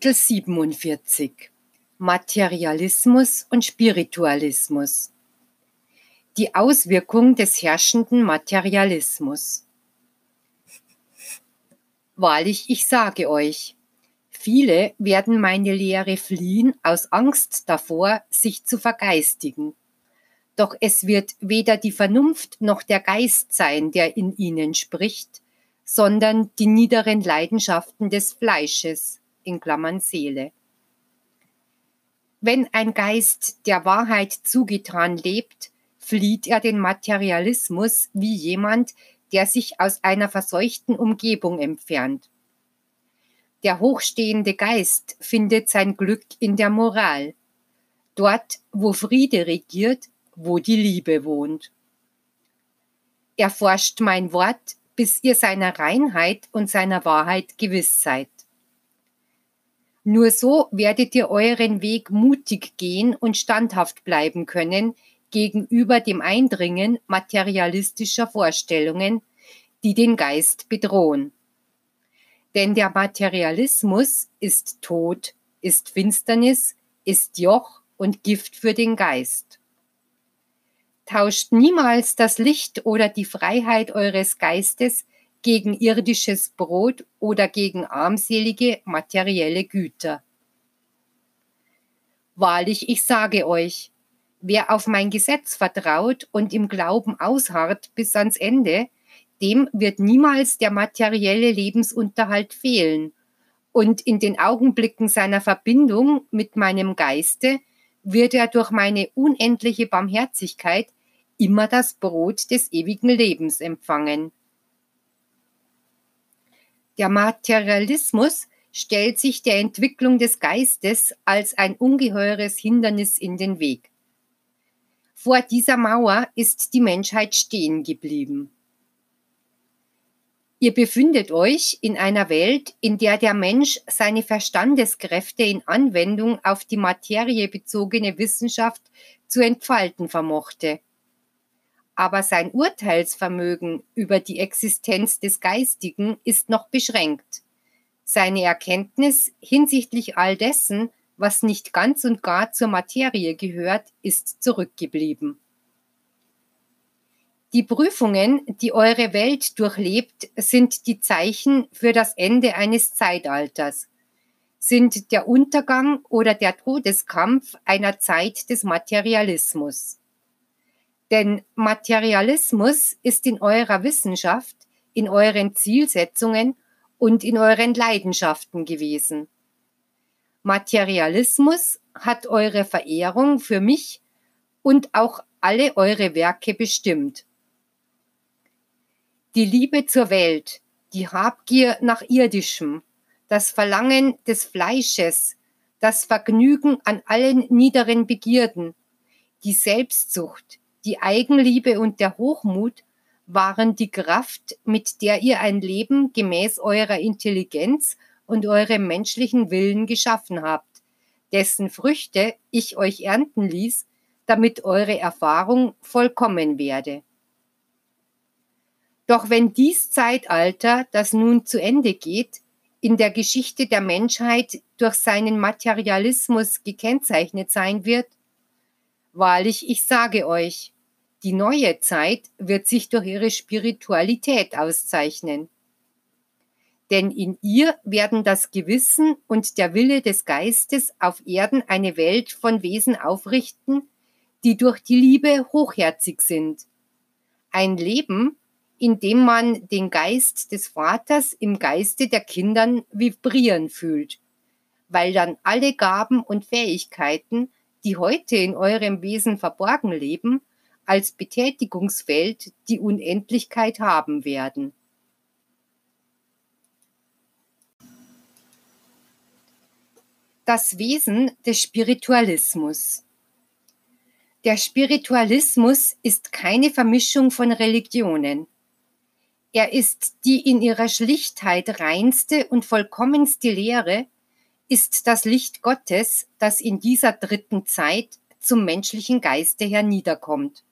Kapitel 47 Materialismus und Spiritualismus. Die Auswirkung des herrschenden Materialismus. Wahrlich, ich sage euch, viele werden meine Lehre fliehen aus Angst davor, sich zu vergeistigen. Doch es wird weder die Vernunft noch der Geist sein, der in ihnen spricht, sondern die niederen Leidenschaften des Fleisches, in Klammern Seele. Wenn ein Geist der Wahrheit zugetan lebt, flieht er den Materialismus wie jemand, der sich aus einer verseuchten Umgebung entfernt. Der hochstehende Geist findet sein Glück in der Moral, dort, wo Friede regiert, wo die Liebe wohnt. Erforscht mein Wort, bis ihr seiner Reinheit und seiner Wahrheit gewiss seid. Nur so werdet ihr euren Weg mutig gehen und standhaft bleiben können gegenüber dem Eindringen materialistischer Vorstellungen, die den Geist bedrohen. Denn der Materialismus ist Tod, ist Finsternis, ist Joch und Gift für den Geist. Tauscht niemals das Licht oder die Freiheit eures Geistes gegen irdisches Brot oder gegen armselige materielle Güter. Wahrlich, ich sage euch, wer auf mein Gesetz vertraut und im Glauben ausharrt bis ans Ende, dem wird niemals der materielle Lebensunterhalt fehlen, und in den Augenblicken seiner Verbindung mit meinem Geiste wird er durch meine unendliche Barmherzigkeit immer das Brot des ewigen Lebens empfangen. Der Materialismus stellt sich der Entwicklung des Geistes als ein ungeheures Hindernis in den Weg. Vor dieser Mauer ist die Menschheit stehen geblieben. Ihr befindet euch in einer Welt, in der der Mensch seine Verstandeskräfte in Anwendung auf die Materie bezogene Wissenschaft zu entfalten vermochte aber sein Urteilsvermögen über die Existenz des Geistigen ist noch beschränkt. Seine Erkenntnis hinsichtlich all dessen, was nicht ganz und gar zur Materie gehört, ist zurückgeblieben. Die Prüfungen, die eure Welt durchlebt, sind die Zeichen für das Ende eines Zeitalters, sind der Untergang oder der Todeskampf einer Zeit des Materialismus. Denn Materialismus ist in eurer Wissenschaft, in euren Zielsetzungen und in euren Leidenschaften gewesen. Materialismus hat eure Verehrung für mich und auch alle eure Werke bestimmt. Die Liebe zur Welt, die Habgier nach irdischem, das Verlangen des Fleisches, das Vergnügen an allen niederen Begierden, die Selbstsucht, die Eigenliebe und der Hochmut waren die Kraft, mit der ihr ein Leben gemäß eurer Intelligenz und eurem menschlichen Willen geschaffen habt, dessen Früchte ich euch ernten ließ, damit eure Erfahrung vollkommen werde. Doch wenn dies Zeitalter, das nun zu Ende geht, in der Geschichte der Menschheit durch seinen Materialismus gekennzeichnet sein wird, Wahrlich, ich sage euch, die neue Zeit wird sich durch ihre Spiritualität auszeichnen. Denn in ihr werden das Gewissen und der Wille des Geistes auf Erden eine Welt von Wesen aufrichten, die durch die Liebe hochherzig sind. Ein Leben, in dem man den Geist des Vaters im Geiste der Kindern vibrieren fühlt, weil dann alle Gaben und Fähigkeiten die heute in eurem Wesen verborgen leben, als Betätigungsfeld die Unendlichkeit haben werden. Das Wesen des Spiritualismus. Der Spiritualismus ist keine Vermischung von Religionen. Er ist die in ihrer Schlichtheit reinste und vollkommenste Lehre, ist das Licht Gottes, das in dieser dritten Zeit zum menschlichen Geiste herniederkommt.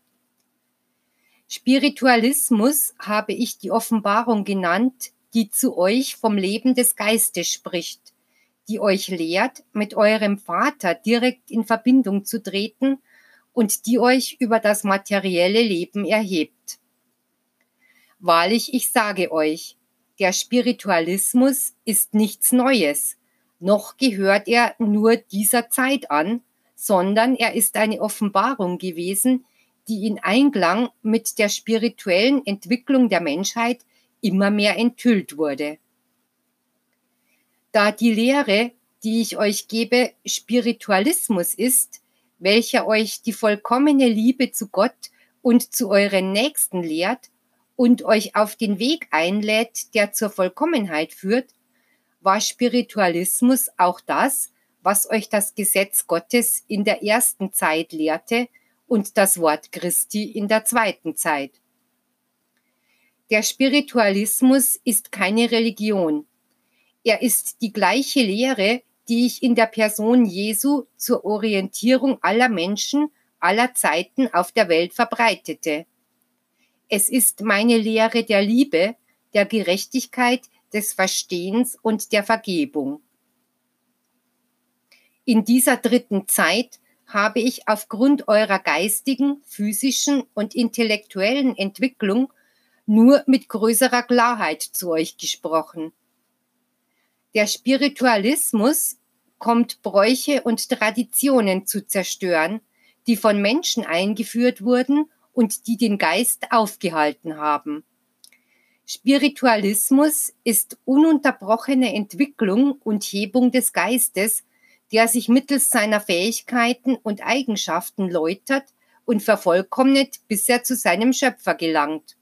Spiritualismus habe ich die Offenbarung genannt, die zu euch vom Leben des Geistes spricht, die euch lehrt, mit eurem Vater direkt in Verbindung zu treten und die euch über das materielle Leben erhebt. Wahrlich, ich sage euch, der Spiritualismus ist nichts Neues, noch gehört er nur dieser Zeit an, sondern er ist eine Offenbarung gewesen, die in Einklang mit der spirituellen Entwicklung der Menschheit immer mehr enthüllt wurde. Da die Lehre, die ich euch gebe, Spiritualismus ist, welcher euch die vollkommene Liebe zu Gott und zu euren Nächsten lehrt und euch auf den Weg einlädt, der zur Vollkommenheit führt, war Spiritualismus auch das, was euch das Gesetz Gottes in der ersten Zeit lehrte und das Wort Christi in der zweiten Zeit. Der Spiritualismus ist keine Religion. Er ist die gleiche Lehre, die ich in der Person Jesu zur Orientierung aller Menschen aller Zeiten auf der Welt verbreitete. Es ist meine Lehre der Liebe, der Gerechtigkeit, des Verstehens und der Vergebung. In dieser dritten Zeit habe ich aufgrund eurer geistigen, physischen und intellektuellen Entwicklung nur mit größerer Klarheit zu euch gesprochen. Der Spiritualismus kommt Bräuche und Traditionen zu zerstören, die von Menschen eingeführt wurden und die den Geist aufgehalten haben. Spiritualismus ist ununterbrochene Entwicklung und Hebung des Geistes, der sich mittels seiner Fähigkeiten und Eigenschaften läutert und vervollkommnet, bis er zu seinem Schöpfer gelangt.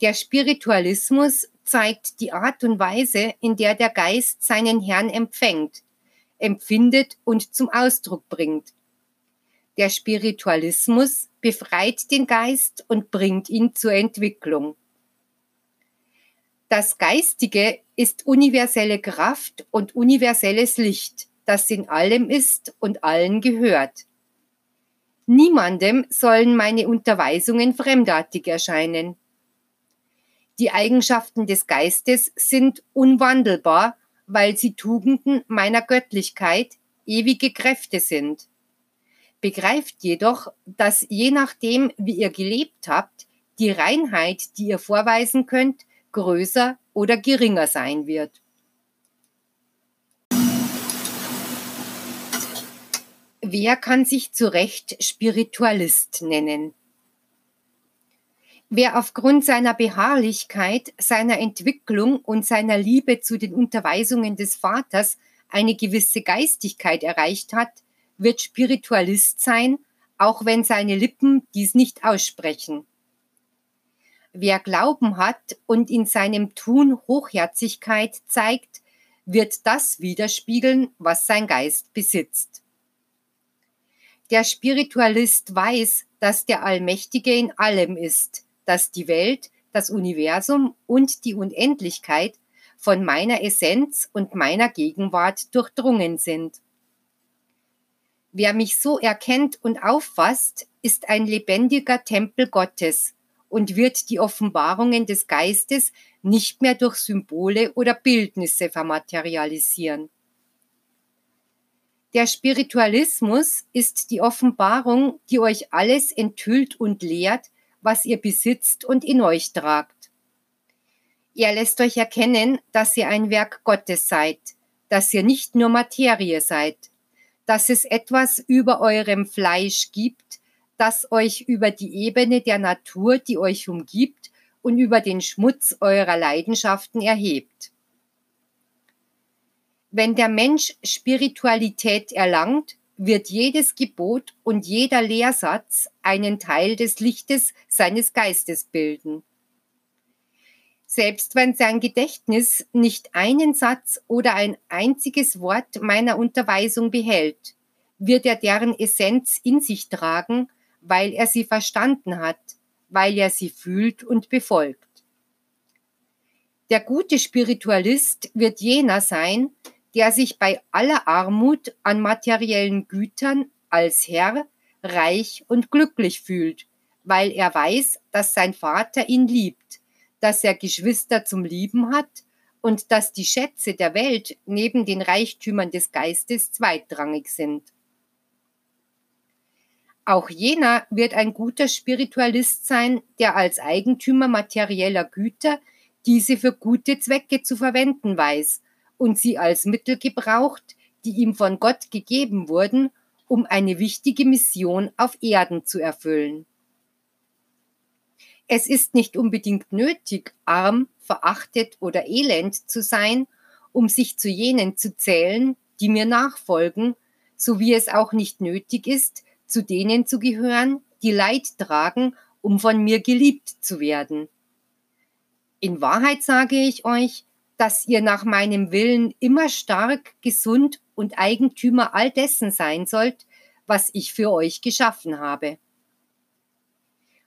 Der Spiritualismus zeigt die Art und Weise, in der der Geist seinen Herrn empfängt, empfindet und zum Ausdruck bringt. Der Spiritualismus befreit den Geist und bringt ihn zur Entwicklung. Das Geistige ist universelle Kraft und universelles Licht, das in allem ist und allen gehört. Niemandem sollen meine Unterweisungen fremdartig erscheinen. Die Eigenschaften des Geistes sind unwandelbar, weil sie Tugenden meiner Göttlichkeit, ewige Kräfte sind. Begreift jedoch, dass je nachdem, wie ihr gelebt habt, die Reinheit, die ihr vorweisen könnt, größer oder geringer sein wird. Wer kann sich zu Recht Spiritualist nennen? Wer aufgrund seiner Beharrlichkeit, seiner Entwicklung und seiner Liebe zu den Unterweisungen des Vaters eine gewisse Geistigkeit erreicht hat, wird Spiritualist sein, auch wenn seine Lippen dies nicht aussprechen. Wer Glauben hat und in seinem Tun Hochherzigkeit zeigt, wird das widerspiegeln, was sein Geist besitzt. Der Spiritualist weiß, dass der Allmächtige in allem ist, dass die Welt, das Universum und die Unendlichkeit von meiner Essenz und meiner Gegenwart durchdrungen sind. Wer mich so erkennt und auffasst, ist ein lebendiger Tempel Gottes, und wird die Offenbarungen des Geistes nicht mehr durch Symbole oder Bildnisse vermaterialisieren. Der Spiritualismus ist die Offenbarung, die euch alles enthüllt und lehrt, was ihr besitzt und in euch tragt. Er lässt euch erkennen, dass ihr ein Werk Gottes seid, dass ihr nicht nur Materie seid, dass es etwas über eurem Fleisch gibt, das euch über die Ebene der Natur, die euch umgibt, und über den Schmutz eurer Leidenschaften erhebt. Wenn der Mensch Spiritualität erlangt, wird jedes Gebot und jeder Lehrsatz einen Teil des Lichtes seines Geistes bilden. Selbst wenn sein Gedächtnis nicht einen Satz oder ein einziges Wort meiner Unterweisung behält, wird er deren Essenz in sich tragen weil er sie verstanden hat, weil er sie fühlt und befolgt. Der gute Spiritualist wird jener sein, der sich bei aller Armut an materiellen Gütern als Herr, reich und glücklich fühlt, weil er weiß, dass sein Vater ihn liebt, dass er Geschwister zum Lieben hat und dass die Schätze der Welt neben den Reichtümern des Geistes zweitrangig sind. Auch jener wird ein guter Spiritualist sein, der als Eigentümer materieller Güter diese für gute Zwecke zu verwenden weiß und sie als Mittel gebraucht, die ihm von Gott gegeben wurden, um eine wichtige Mission auf Erden zu erfüllen. Es ist nicht unbedingt nötig, arm, verachtet oder elend zu sein, um sich zu jenen zu zählen, die mir nachfolgen, so wie es auch nicht nötig ist, zu denen zu gehören, die Leid tragen, um von mir geliebt zu werden. In Wahrheit sage ich euch, dass ihr nach meinem Willen immer stark, gesund und Eigentümer all dessen sein sollt, was ich für euch geschaffen habe.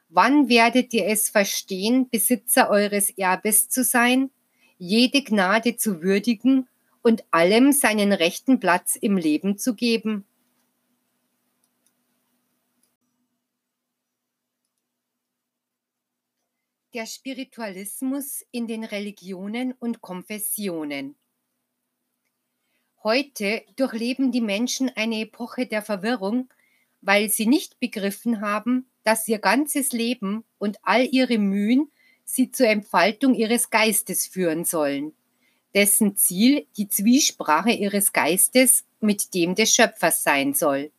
Wann werdet ihr es verstehen, Besitzer eures Erbes zu sein, jede Gnade zu würdigen und allem seinen rechten Platz im Leben zu geben? Der Spiritualismus in den Religionen und Konfessionen. Heute durchleben die Menschen eine Epoche der Verwirrung, weil sie nicht begriffen haben, dass ihr ganzes Leben und all ihre Mühen sie zur Entfaltung ihres Geistes führen sollen, dessen Ziel die Zwiesprache ihres Geistes mit dem des Schöpfers sein soll.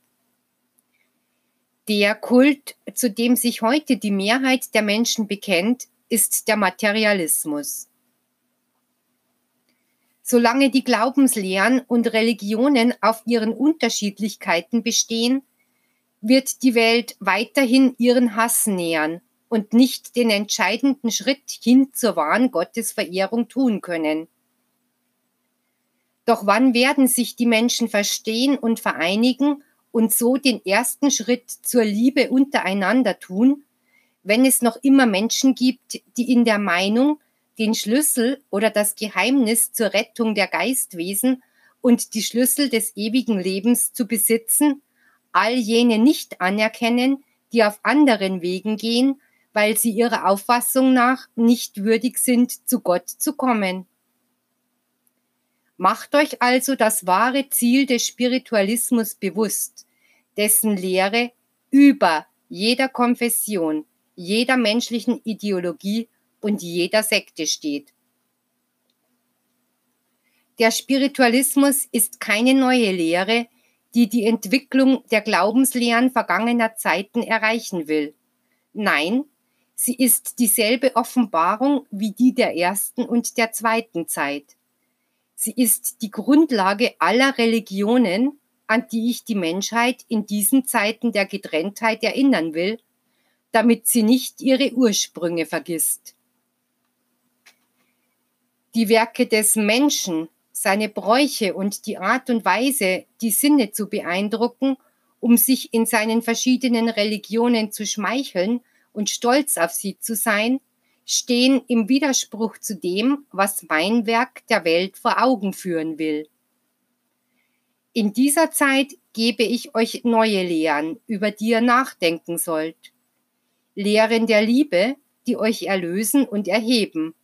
Der Kult, zu dem sich heute die Mehrheit der Menschen bekennt, ist der Materialismus. Solange die Glaubenslehren und Religionen auf ihren Unterschiedlichkeiten bestehen, wird die Welt weiterhin ihren Hass nähern und nicht den entscheidenden Schritt hin zur wahren Gottesverehrung tun können. Doch wann werden sich die Menschen verstehen und vereinigen und so den ersten Schritt zur Liebe untereinander tun, wenn es noch immer Menschen gibt, die in der Meinung, den Schlüssel oder das Geheimnis zur Rettung der Geistwesen und die Schlüssel des ewigen Lebens zu besitzen, all jene nicht anerkennen, die auf anderen Wegen gehen, weil sie ihrer Auffassung nach nicht würdig sind, zu Gott zu kommen. Macht euch also das wahre Ziel des Spiritualismus bewusst, dessen Lehre über jeder Konfession, jeder menschlichen Ideologie und jeder Sekte steht. Der Spiritualismus ist keine neue Lehre, die die Entwicklung der Glaubenslehren vergangener Zeiten erreichen will. Nein, sie ist dieselbe Offenbarung wie die der ersten und der zweiten Zeit. Sie ist die Grundlage aller Religionen, an die ich die Menschheit in diesen Zeiten der Getrenntheit erinnern will damit sie nicht ihre Ursprünge vergisst. Die Werke des Menschen, seine Bräuche und die Art und Weise, die Sinne zu beeindrucken, um sich in seinen verschiedenen Religionen zu schmeicheln und stolz auf sie zu sein, stehen im Widerspruch zu dem, was mein Werk der Welt vor Augen führen will. In dieser Zeit gebe ich euch neue Lehren, über die ihr nachdenken sollt. Lehren der Liebe, die euch erlösen und erheben.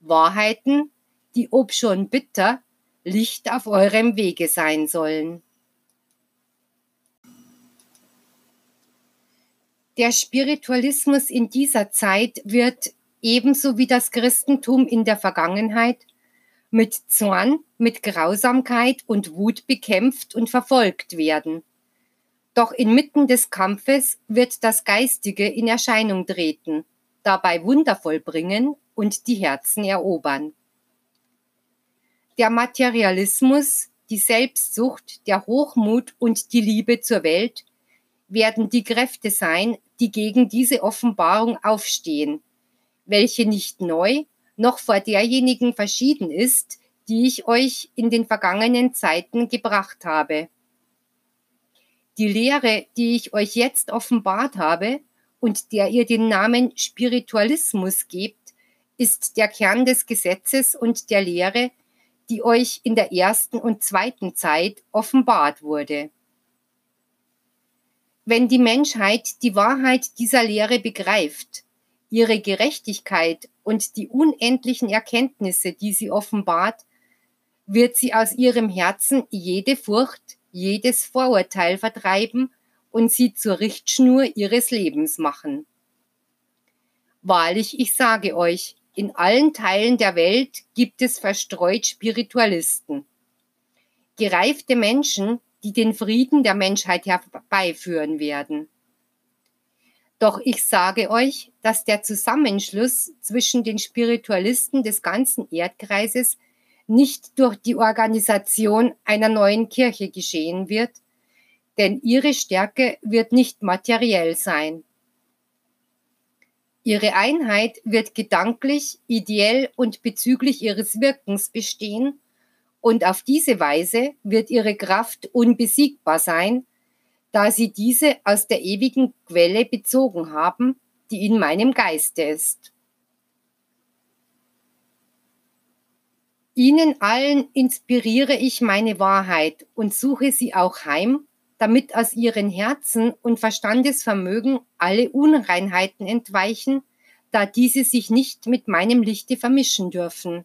Wahrheiten, die obschon bitter, Licht auf eurem Wege sein sollen. Der Spiritualismus in dieser Zeit wird ebenso wie das Christentum in der Vergangenheit mit Zorn, mit Grausamkeit und Wut bekämpft und verfolgt werden. Doch inmitten des Kampfes wird das Geistige in Erscheinung treten, dabei Wunder vollbringen und die Herzen erobern. Der Materialismus, die Selbstsucht, der Hochmut und die Liebe zur Welt werden die Kräfte sein, die gegen diese Offenbarung aufstehen, welche nicht neu noch vor derjenigen verschieden ist, die ich euch in den vergangenen Zeiten gebracht habe. Die Lehre, die ich euch jetzt offenbart habe und der ihr den Namen Spiritualismus gebt, ist der Kern des Gesetzes und der Lehre, die euch in der ersten und zweiten Zeit offenbart wurde. Wenn die Menschheit die Wahrheit dieser Lehre begreift, ihre Gerechtigkeit und die unendlichen Erkenntnisse, die sie offenbart, wird sie aus ihrem Herzen jede Furcht, jedes Vorurteil vertreiben und sie zur Richtschnur ihres Lebens machen. Wahrlich, ich sage euch, in allen Teilen der Welt gibt es verstreut Spiritualisten. Gereifte Menschen, die den Frieden der Menschheit herbeiführen werden. Doch ich sage euch, dass der Zusammenschluss zwischen den Spiritualisten des ganzen Erdkreises nicht durch die Organisation einer neuen Kirche geschehen wird, denn ihre Stärke wird nicht materiell sein. Ihre Einheit wird gedanklich, ideell und bezüglich ihres Wirkens bestehen und auf diese Weise wird ihre Kraft unbesiegbar sein, da sie diese aus der ewigen Quelle bezogen haben, die in meinem Geiste ist. Ihnen allen inspiriere ich meine Wahrheit und suche sie auch heim, damit aus ihren Herzen und Verstandesvermögen alle Unreinheiten entweichen, da diese sich nicht mit meinem Lichte vermischen dürfen.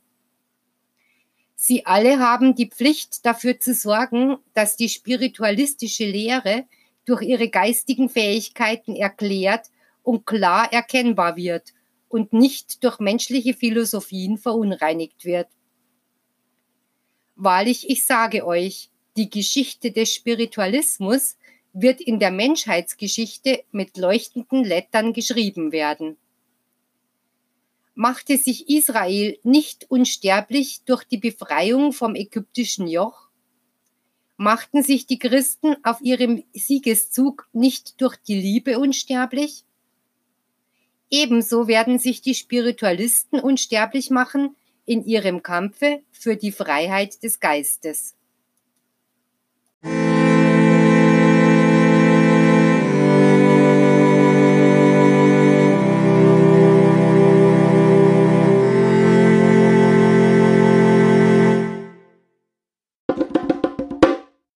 Sie alle haben die Pflicht dafür zu sorgen, dass die spiritualistische Lehre durch ihre geistigen Fähigkeiten erklärt und klar erkennbar wird und nicht durch menschliche Philosophien verunreinigt wird. Wahrlich, ich sage euch, die Geschichte des Spiritualismus wird in der Menschheitsgeschichte mit leuchtenden Lettern geschrieben werden. Machte sich Israel nicht unsterblich durch die Befreiung vom ägyptischen Joch? Machten sich die Christen auf ihrem Siegeszug nicht durch die Liebe unsterblich? Ebenso werden sich die Spiritualisten unsterblich machen, in ihrem Kampfe für die Freiheit des Geistes.